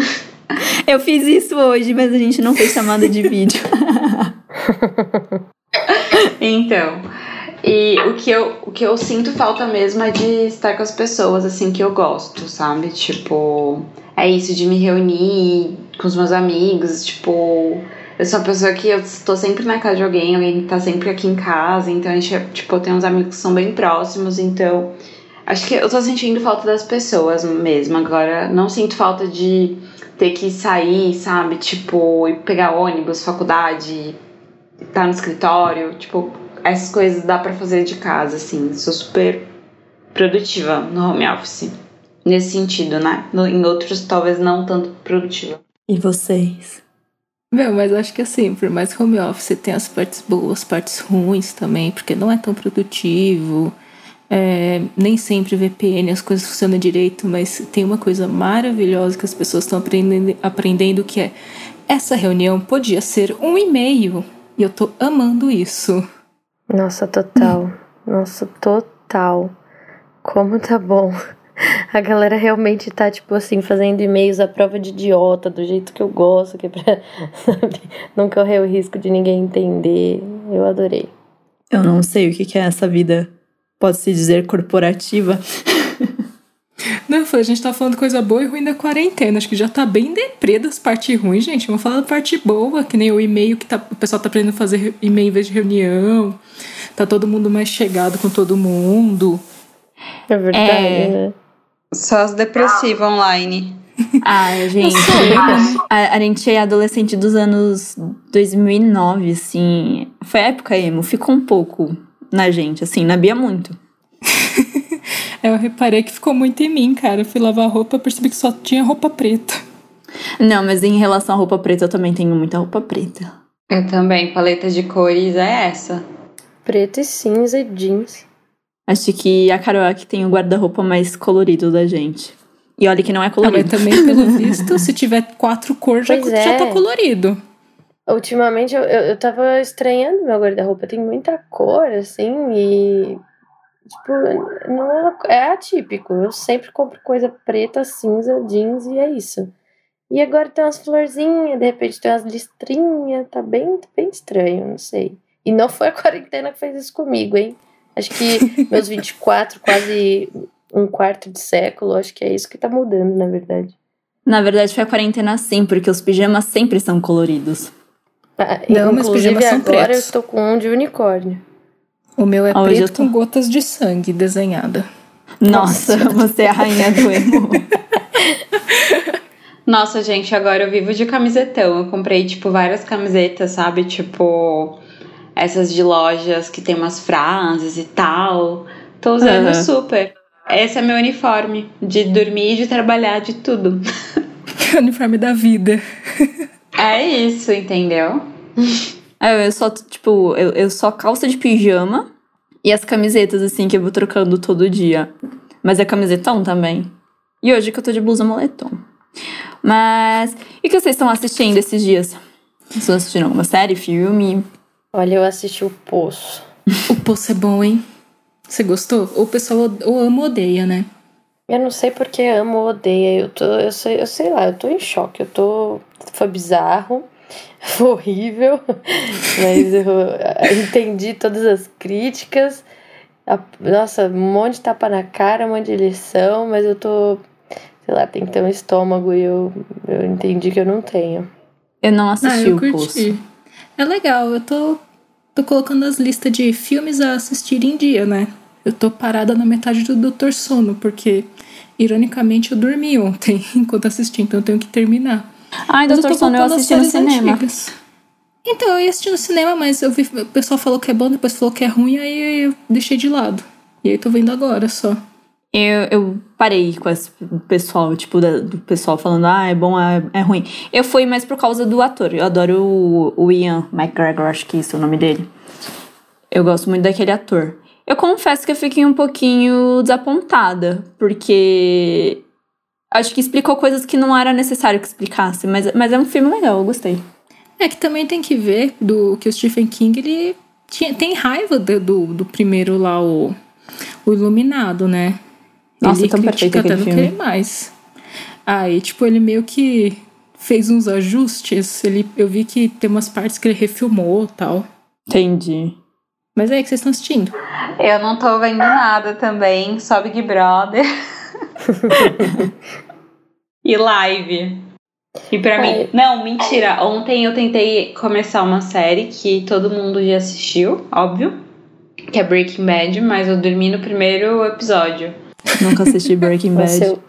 Eu fiz isso hoje, mas a gente não fez chamada de vídeo. Então, E o que, eu, o que eu sinto falta mesmo é de estar com as pessoas, assim, que eu gosto, sabe? Tipo, é isso de me reunir com os meus amigos, tipo. Eu sou uma pessoa que eu estou sempre na casa de alguém, alguém tá sempre aqui em casa, então a gente, tipo, tem uns amigos que são bem próximos, então. Acho que eu tô sentindo falta das pessoas mesmo. Agora, não sinto falta de ter que sair, sabe? Tipo, ir pegar ônibus, faculdade, tá no escritório. Tipo, essas coisas dá para fazer de casa, assim. Sou super produtiva no home office. Nesse sentido, né? No, em outros, talvez não tanto produtiva. E vocês? Meu, mas acho que assim, por mais que home office tem as partes boas, partes ruins também, porque não é tão produtivo. É, nem sempre VPN as coisas funcionam direito, mas tem uma coisa maravilhosa que as pessoas estão aprendendo, aprendendo que é essa reunião podia ser um e-mail. E eu tô amando isso. Nossa, total. Nossa, total. Como tá bom. A galera realmente tá, tipo assim, fazendo e-mails à prova de idiota, do jeito que eu gosto, que é pra, sabe, não correr o risco de ninguém entender. Eu adorei. Eu não sei o que é essa vida, pode-se dizer, corporativa. Não, eu falei, a gente tá falando coisa boa e ruim da quarentena. Acho que já tá bem deprê das partes ruins, gente. Vamos falar da parte boa, que nem o e-mail que tá, o pessoal tá aprendendo a fazer e-mail em vez de reunião. Tá todo mundo mais chegado com todo mundo. É verdade, é... né? Só as depressivas online. Ai, gente. a, a gente é adolescente dos anos 2009, assim. Foi a época emo. Ficou um pouco na gente, assim. Na Bia, muito. Eu reparei que ficou muito em mim, cara. Eu fui lavar roupa, percebi que só tinha roupa preta. Não, mas em relação à roupa preta, eu também tenho muita roupa preta. Eu também. Paleta de cores é essa. Preto e cinza e jeans. Acho que a Carol é que tem o guarda-roupa mais colorido da gente. E olha que não é colorido. Mas também, pelo visto, se tiver quatro cores, já, é. já tá colorido. Ultimamente eu, eu, eu tava estranhando meu guarda-roupa. Tem muita cor, assim, e. Tipo, não é, é atípico. Eu sempre compro coisa preta, cinza, jeans e é isso. E agora tem umas florzinhas, de repente tem umas listrinhas, tá bem, bem estranho, não sei. E não foi a quarentena que fez isso comigo, hein? Acho que meus 24, quase um quarto de século, acho que é isso que tá mudando, na verdade. Na verdade, foi a quarentena sim, porque os pijamas sempre são coloridos. Ah, Não, meus pijamas são agora pretos. eu tô com um de unicórnio. O meu é Hoje preto tô... com gotas de sangue desenhada. Nossa, Nossa. você é a rainha do emo. Nossa, gente, agora eu vivo de camisetão. Eu comprei, tipo, várias camisetas, sabe? Tipo, essas de lojas que tem umas frases e tal. Tô usando uhum. super. Esse é meu uniforme de dormir, de trabalhar, de tudo. uniforme da vida. é isso, entendeu? É, eu só, tipo, eu, eu só calça de pijama e as camisetas, assim, que eu vou trocando todo dia. Mas é camisetão também. E hoje que eu tô de blusa moletom. Mas. E o que vocês estão assistindo esses dias? Vocês estão assistindo alguma série, filme? Olha, eu assisti o Poço. o Poço é bom, hein? Você gostou? Ou o pessoal ou ama ou odeia, né? Eu não sei porque ama ou odeia. Eu tô, eu sei, eu sei lá, eu tô em choque. Eu tô. Foi bizarro, foi horrível, mas eu entendi todas as críticas. Nossa, um monte de tapa na cara, um monte de lição, mas eu tô. Sei lá, tem que ter um estômago e eu, eu entendi que eu não tenho. Eu não assisti ah, eu o curti. É legal, eu tô tô colocando as listas de filmes a assistir em dia, né? Eu tô parada na metade do Doutor Sono, porque, ironicamente, eu dormi ontem enquanto assisti, então eu tenho que terminar. Ai, Doutor Sono eu assisti no cinema. Antigas. Então, eu ia assistir no cinema, mas eu vi, o pessoal falou que é bom, depois falou que é ruim, aí eu deixei de lado. E aí tô vendo agora só. Eu, eu parei com esse pessoal, tipo, do pessoal falando, ah, é bom, é, é ruim. Eu fui mais por causa do ator. Eu adoro o, o Ian McGregor, acho que isso é o nome dele. Eu gosto muito daquele ator. Eu confesso que eu fiquei um pouquinho desapontada, porque acho que explicou coisas que não era necessário que explicasse, mas, mas é um filme legal, eu gostei. É que também tem que ver do que o Stephen King ele tinha, tem raiva do, do, do primeiro lá, o, o Iluminado, né? Nossa, ele tão perfeito até não querer mais. Aí, tipo, ele meio que fez uns ajustes. Ele, eu vi que tem umas partes que ele refilmou tal. Entendi. Mas aí, o que vocês estão assistindo? Eu não tô vendo nada também, só Big Brother. e live. E pra mim. Não, mentira. Ontem eu tentei começar uma série que todo mundo já assistiu, óbvio. Que é Breaking Bad, mas eu dormi no primeiro episódio. Nunca assisti Breaking Bad. Nossa, eu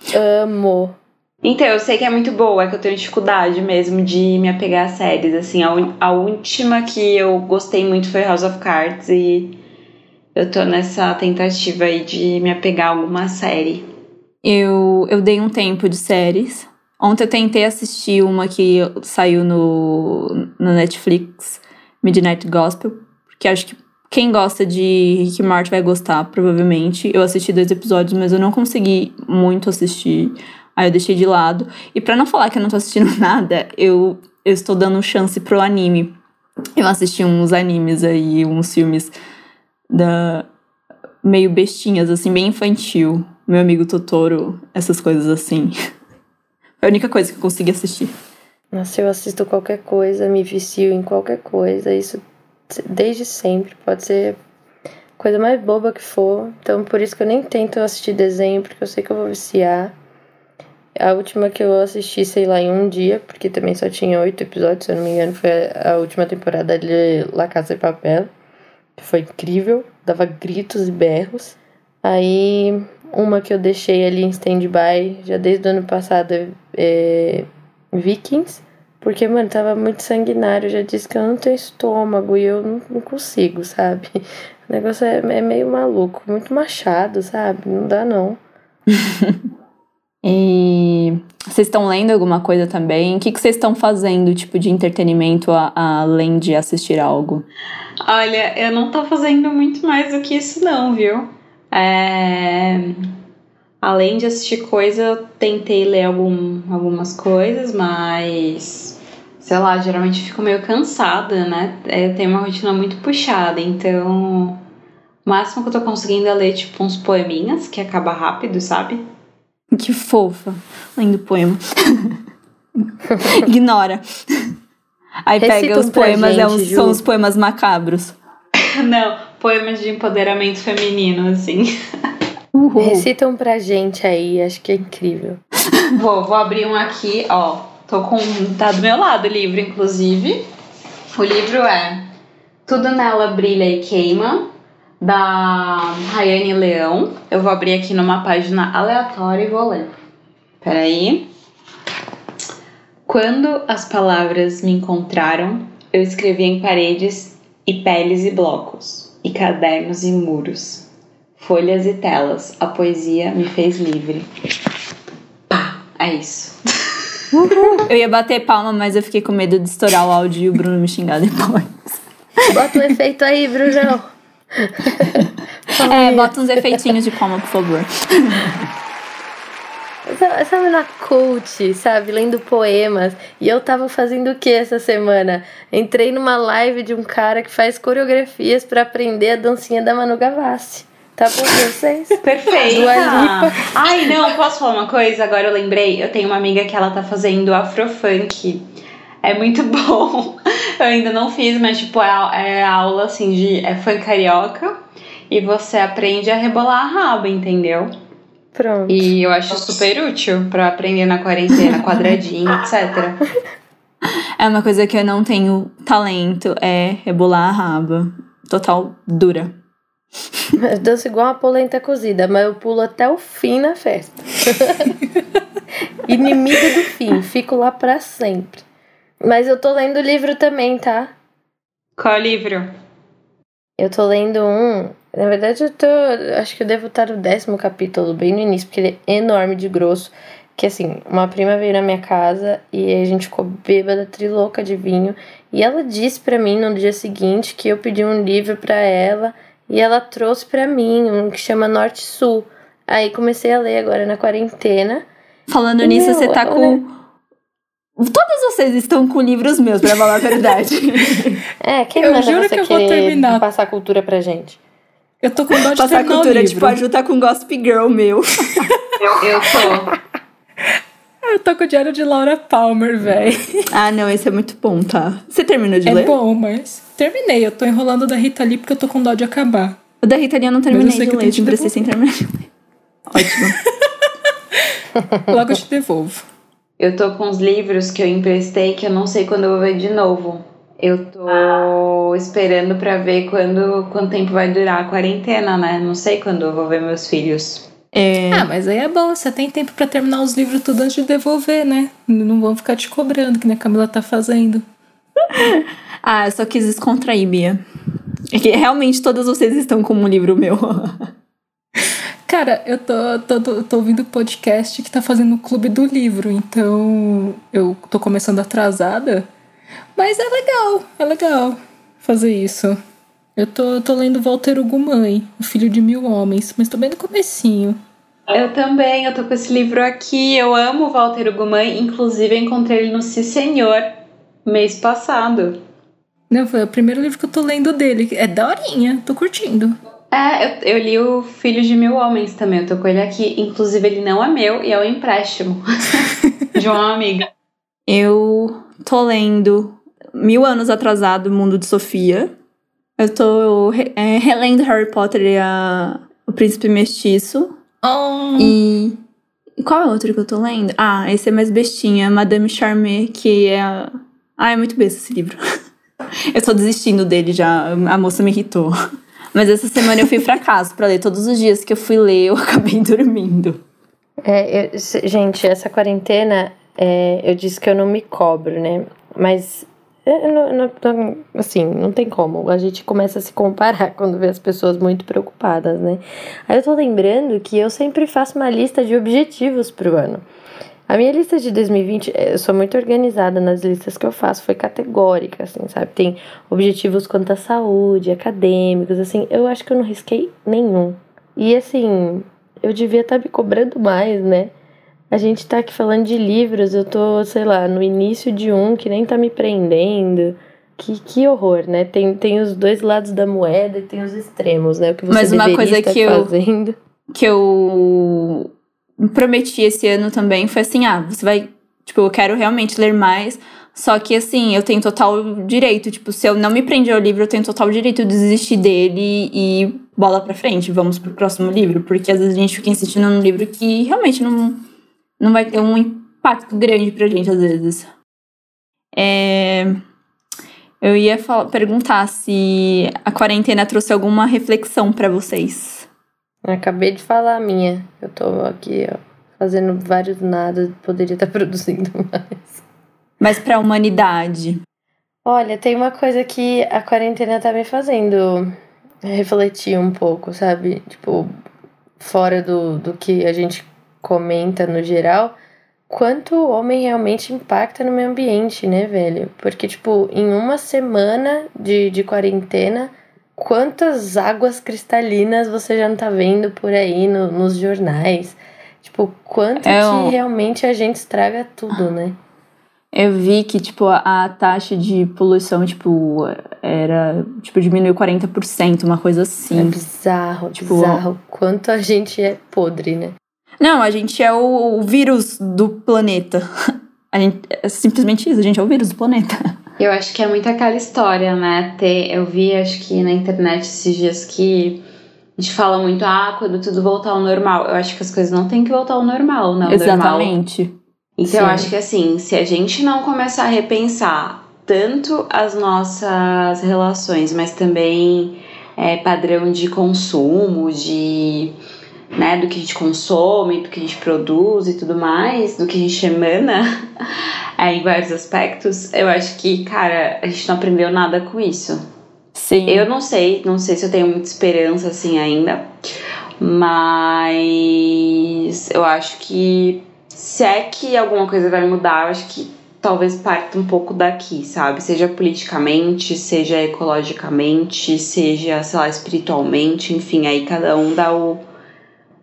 amo. Então, eu sei que é muito boa, é que eu tenho dificuldade mesmo de me apegar a séries. Assim, a, a última que eu gostei muito foi House of Cards e eu tô nessa tentativa aí de me apegar a alguma série. Eu, eu dei um tempo de séries. Ontem eu tentei assistir uma que saiu no, no Netflix, Midnight Gospel, porque acho que quem gosta de Rick Morty vai gostar, provavelmente. Eu assisti dois episódios, mas eu não consegui muito assistir. Aí eu deixei de lado. E pra não falar que eu não tô assistindo nada, eu, eu estou dando chance pro anime. Eu assisti uns animes aí, uns filmes da meio bestinhas, assim, bem infantil. Meu amigo Totoro, essas coisas assim. Foi a única coisa que eu consegui assistir. Nossa, eu assisto qualquer coisa, me vicio em qualquer coisa. Isso desde sempre. Pode ser coisa mais boba que for. Então, por isso que eu nem tento assistir desenho, porque eu sei que eu vou viciar. A última que eu assisti, sei lá, em um dia, porque também só tinha oito episódios, se eu não me engano, foi a última temporada de La Casa de Papel. Foi incrível, dava gritos e berros. Aí, uma que eu deixei ali em stand-by, já desde o ano passado, é Vikings. Porque, mano, tava muito sanguinário. Eu já disse que eu não tenho estômago e eu não, não consigo, sabe? O negócio é, é meio maluco, muito machado, sabe? Não dá não. E vocês estão lendo alguma coisa também? O que, que vocês estão fazendo, tipo, de entretenimento a- a- além de assistir algo? Olha, eu não tô fazendo muito mais do que isso, não, viu? É, Além de assistir coisa, eu tentei ler algum, algumas coisas, mas sei lá, geralmente fico meio cansada, né? Eu tenho uma rotina muito puxada, então o máximo que eu tô conseguindo é ler tipo uns poeminhas, que acaba rápido, sabe? Que fofa. Lendo poema. Ignora. Aí Recita pega os poemas, é gente, Ju. são os poemas macabros. Não, poemas de empoderamento feminino, assim. Uhul. Recitam pra gente aí, acho que é incrível. Vou, vou abrir um aqui, ó. Tô com. Tá do meu lado o livro, inclusive. O livro é Tudo Nela Brilha e Queima, da Rayane Leão. Eu vou abrir aqui numa página aleatória e vou ler. Peraí. Quando as palavras me encontraram, eu escrevi em paredes e peles e blocos, e cadernos e muros, folhas e telas. A poesia me fez livre. Pá, é isso. Eu ia bater palma, mas eu fiquei com medo de estourar o áudio e o Bruno me xingar depois. Bota o efeito aí, Brunão. É, bota uns efeitinhos de palma, por favor. Sabe, na coach, sabe? Lendo poemas. E eu tava fazendo o que essa semana? Entrei numa live de um cara que faz coreografias pra aprender a dancinha da Manu Gavassi. Tá bom pra vocês? Lipa. Ai, não, posso falar uma coisa? Agora eu lembrei, eu tenho uma amiga que ela tá fazendo afrofunk. É muito bom. Eu ainda não fiz, mas tipo, é, é aula assim de é funk carioca e você aprende a rebolar a raba, entendeu? Pronto. E eu acho super útil pra aprender na quarentena, quadradinho, etc. É uma coisa que eu não tenho talento, é rebolar a raba. Total dura. Eu danço igual uma polenta cozida, mas eu pulo até o fim na festa. Inimiga do fim, fico lá pra sempre. Mas eu tô lendo livro também, tá? Qual livro? Eu tô lendo um. Na verdade, eu tô. Acho que eu devo estar no décimo capítulo, bem no início, porque ele é enorme de grosso. Que assim, uma prima veio na minha casa e a gente ficou bêbada, trilouca de vinho. E ela disse pra mim no dia seguinte que eu pedi um livro pra ela e ela trouxe pra mim um que chama Norte Sul. Aí comecei a ler agora na quarentena. Falando Meu, nisso, você tá olha- com. Todos vocês estão com livros meus, pra falar a verdade. É, quem Eu juro você que eu vou terminar. passar cultura pra gente? Eu tô com dó de Passar cultura, o livro. tipo, a Ju tá com Gossip Girl meu. Eu, eu tô. Eu tô com o diário de Laura Palmer, velho. Ah, não, esse é muito bom, tá? Você terminou de É ler? bom, mas terminei. Eu tô enrolando da Rita Lee porque eu tô com dó de acabar. O da Rita Lee eu não eu terminei sei de que eu ler, tenho que eu precisei sem terminar de ler. Ótimo. Logo eu te devolvo. Eu tô com os livros que eu emprestei que eu não sei quando eu vou ver de novo. Eu tô esperando pra ver quando quanto tempo vai durar a quarentena, né? Não sei quando eu vou ver meus filhos. É, Ah, mas aí é bom, você tem tempo pra terminar os livros tudo antes de devolver, né? Não vão ficar te cobrando, que nem a Camila tá fazendo. Ah, eu só quis descontrair, Bia. É que realmente todas vocês estão com um livro meu. Cara, eu tô, tô, tô, tô ouvindo podcast que tá fazendo o clube do livro, então eu tô começando atrasada. Mas é legal, é legal fazer isso. Eu tô, tô lendo Walter Ugumãe, O Filho de Mil Homens, mas tô bem no comecinho. Eu também, eu tô com esse livro aqui. Eu amo o Walter Ugumãe, inclusive eu encontrei ele no Si Senhor mês passado. Não, foi o primeiro livro que eu tô lendo dele. É daorinha, tô curtindo. É, eu, eu li o Filho de Mil Homens também, eu tô com ele aqui. Inclusive, ele não é meu e é um empréstimo de uma amiga. Eu tô lendo Mil Anos Atrasado, Mundo de Sofia. Eu tô re- é, relendo Harry Potter e a, O Príncipe Mestiço. Oh, E. Qual é o outro que eu tô lendo? Ah, esse é mais bestinha, Madame Charmé, que é. a- Ah, é muito besta esse livro. eu tô desistindo dele já, a moça me irritou. Mas essa semana eu fui pra casa pra ler. Todos os dias que eu fui ler, eu acabei dormindo. É, eu- gente, essa quarentena, é, eu disse que eu não me cobro, né? Mas, não- não- não- assim, não tem como. A gente começa a se comparar quando vê as pessoas muito preocupadas, né? Aí eu tô lembrando que eu sempre faço uma lista de objetivos pro ano. A minha lista de 2020, eh, eu sou muito organizada nas listas que eu faço, foi categórica, assim, sabe? Tem objetivos quanto à saúde, acadêmicos, assim, eu acho que eu não risquei nenhum. E assim, eu devia estar me cobrando mais, né? A gente tá aqui falando de livros, eu tô, sei lá, no início de um que nem tá me prendendo. Que, que horror, né? Tem, tem os dois lados da moeda e tem os extremos, né? O que você Mas uma coisa que eu- fazendo. que eu prometi esse ano também foi assim: ah, você vai. Tipo, eu quero realmente ler mais. Só que assim, eu tenho total direito. Tipo, se eu não me prender ao livro, eu tenho total direito de desistir dele e bola pra frente. Vamos pro próximo livro. Porque às vezes a gente fica insistindo num livro que realmente não, não vai ter um impacto grande pra gente, às vezes. É, Eu ia fal- perguntar se a quarentena trouxe alguma reflexão pra vocês. Acabei de falar a minha. Eu tô aqui, ó, fazendo vários nada, poderia estar produzindo mais. Mas pra humanidade. Olha, tem uma coisa que a quarentena tá me fazendo refletir um pouco, sabe? Tipo, fora do, do que a gente comenta no geral, quanto o homem realmente impacta no meio ambiente, né, velho? Porque, tipo, em uma semana de, de quarentena, quantas águas cristalinas você já não tá vendo por aí no- nos jornais? Tipo, quanto É que realmente a gente estraga tudo, né? Eu vi que, tipo, a, a taxa de poluição, tipo, era, tipo, diminuiu 40%, uma coisa É assim. bizarro, Tipo, bizarro. Quanto a gente é podre, né? Não, a gente é o, o vírus do planeta. A gente, é simplesmente isso, a gente é o vírus do planeta. Eu acho que é muito aquela história, né? Ter, eu vi, acho que na internet esses dias que a gente fala muito, ah, quando tudo voltar ao normal. Eu acho que as coisas não têm que voltar ao normal, não. Normal. Exatamente. Então, eu Sim. acho que assim, se a gente não começar a repensar tanto as nossas relações, mas também é, padrão de consumo, de né, do que a gente consome, do que a gente produz e tudo mais, do que a gente emana é, em vários aspectos, eu acho que, cara, a gente não aprendeu nada com isso. Sim. Eu não sei, não sei se eu tenho muita esperança assim ainda, mas eu acho que se é que alguma coisa vai mudar, eu acho que talvez parta um pouco daqui, sabe? Seja politicamente, seja ecologicamente, seja, sei lá, espiritualmente, enfim, aí cada um dá o,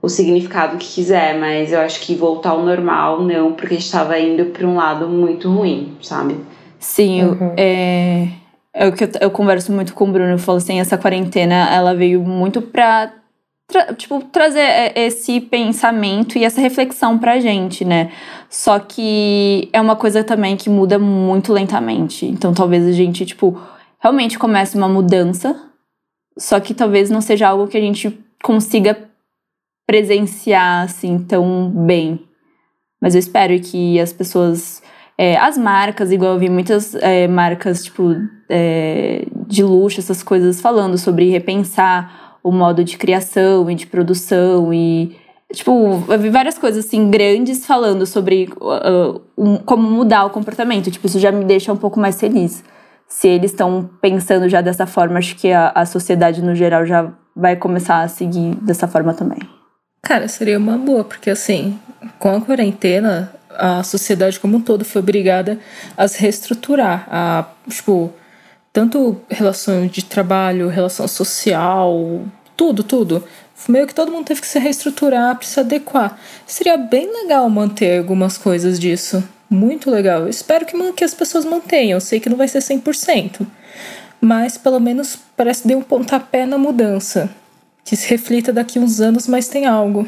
o significado que quiser, mas eu acho que voltar ao normal não, porque a gente tava indo pra um lado muito ruim, sabe? Sim, eu- Uhum. é, é o que eu, eu converso muito com o Bruno. Eu falo assim, essa quarentena, ela veio muito pra tra tipo, trazer é, esse pensamento e essa reflexão pra gente, né? Só que é uma coisa também que muda muito lentamente. Então talvez a gente, tipo, realmente comece uma mudança, só que talvez não seja algo que a gente consiga presenciar assim tão bem. Mas eu espero que as pessoas. É, as marcas, igual eu vi muitas é, marcas, tipo, é, de luxo, essas coisas, falando sobre repensar o modo de criação e de produção e. Tipo, eu vi várias coisas assim grandes falando sobre uh, um, como mudar o comportamento. Tipo, isso já me deixa um pouco mais feliz. Se eles estão pensando já dessa forma, acho que a, a sociedade no geral já vai começar a seguir dessa forma também. Cara, seria uma boa, porque assim, com a quarentena, a sociedade como um todo foi obrigada a se reestruturar, a, tipo, tanto relação de trabalho, relação social, tudo, tudo. Meio que todo mundo teve que se reestruturar para se adequar. Seria bem legal manter algumas coisas disso. Muito legal. Espero que, que as pessoas mantenham. Sei que não vai ser 100%. Mas pelo menos parece que deu um pontapé na mudança. Que se reflita daqui uns anos, mas tem algo.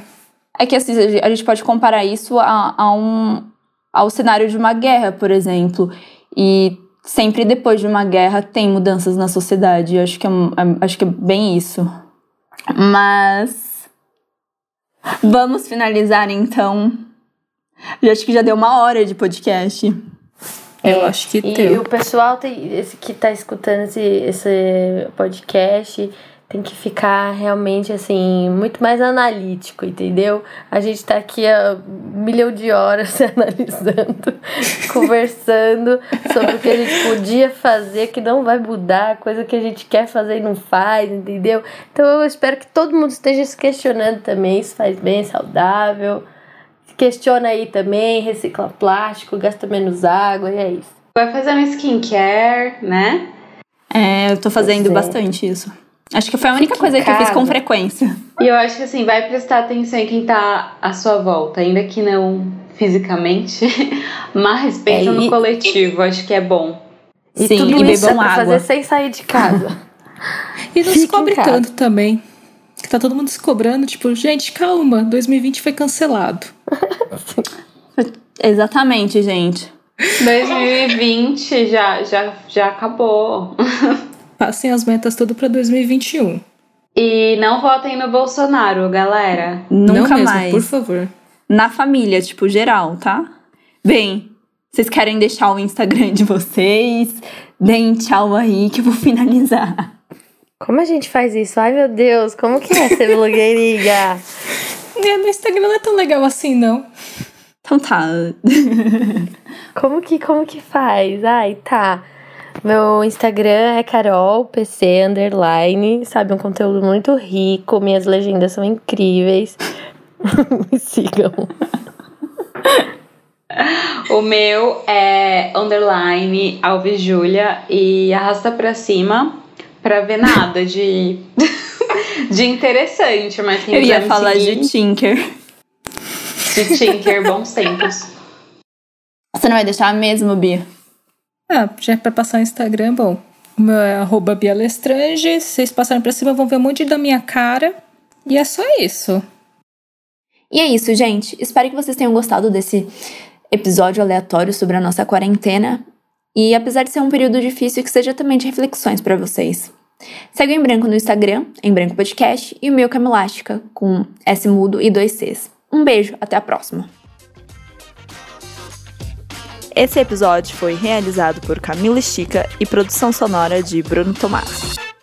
É que assim, a gente pode comparar isso a, a um, ao cenário de uma guerra, por exemplo. E sempre depois de uma guerra tem mudanças na sociedade. Eu acho que é, é, acho que é bem isso. Mas vamos finalizar então. Eu acho que já deu uma hora de podcast. Eu é, acho que e deu. E o pessoal tem, esse que está escutando esse, esse podcast tem que ficar realmente assim, muito mais analítico, entendeu? A gente tá aqui há um milhão de horas analisando, conversando sobre o que a gente podia fazer, que não vai mudar, coisa que a gente quer fazer e não faz, entendeu? Então eu espero que todo mundo esteja se questionando também, isso faz bem, é saudável. Questiona aí também, recicla plástico, gasta menos água, e é isso. Vai fazer um skincare, né? É, eu tô fazendo bastante isso. Acho que foi a única coisa que eu fiz com frequência. E eu acho que assim, vai prestar atenção em quem tá à sua volta, ainda que não fisicamente, mas pensa é, no coletivo, acho que é bom. E Sim, tudo e isso bebam é água. fazer sem sair de casa. e não se cobre tanto também. Que tá todo mundo se cobrando, tipo, gente, calma, 2020 foi cancelado. Exatamente, gente. 2020 já, já, já acabou. Passem as metas tudo para 2021. E não votem no Bolsonaro, galera. Nunca não mesmo, mais. Por favor. Na família, tipo, geral, tá? Bem, vocês querem deixar o Instagram de vocês? Deem tchau aí que eu vou finalizar. Como a gente faz isso? Ai, meu Deus, como que é ser blogueirinha? é, meu Instagram não é tão legal assim, não. Então tá. como que, como que faz? Ai, tá. Meu Instagram é carolpc underline, sabe? Um conteúdo muito rico, minhas legendas são incríveis. Me sigam. O meu é underline Alves Julia e arrasta pra cima pra ver nada de, de interessante, mas quem Eu ia falar seguir, de Tinker. De Tinker, bons tempos. Você não vai deixar mesmo, Bia? Ah, já pra passar o Instagram, bom. O meu é arroba Bialestrange. Vocês passarem pra cima, vão ver um monte da minha cara. E é só isso. E é isso, gente. Espero que vocês tenham gostado desse episódio aleatório sobre a nossa quarentena. E apesar de ser um período difícil, que seja também de reflexões para vocês. Segue o Em Branco no Instagram, Em Branco Podcast, e o meu Camilástica, com S mudo e dois Cs. Um beijo, até a próxima. Esse episódio foi realizado por Camila Estica e produção sonora de Bruno Tomás.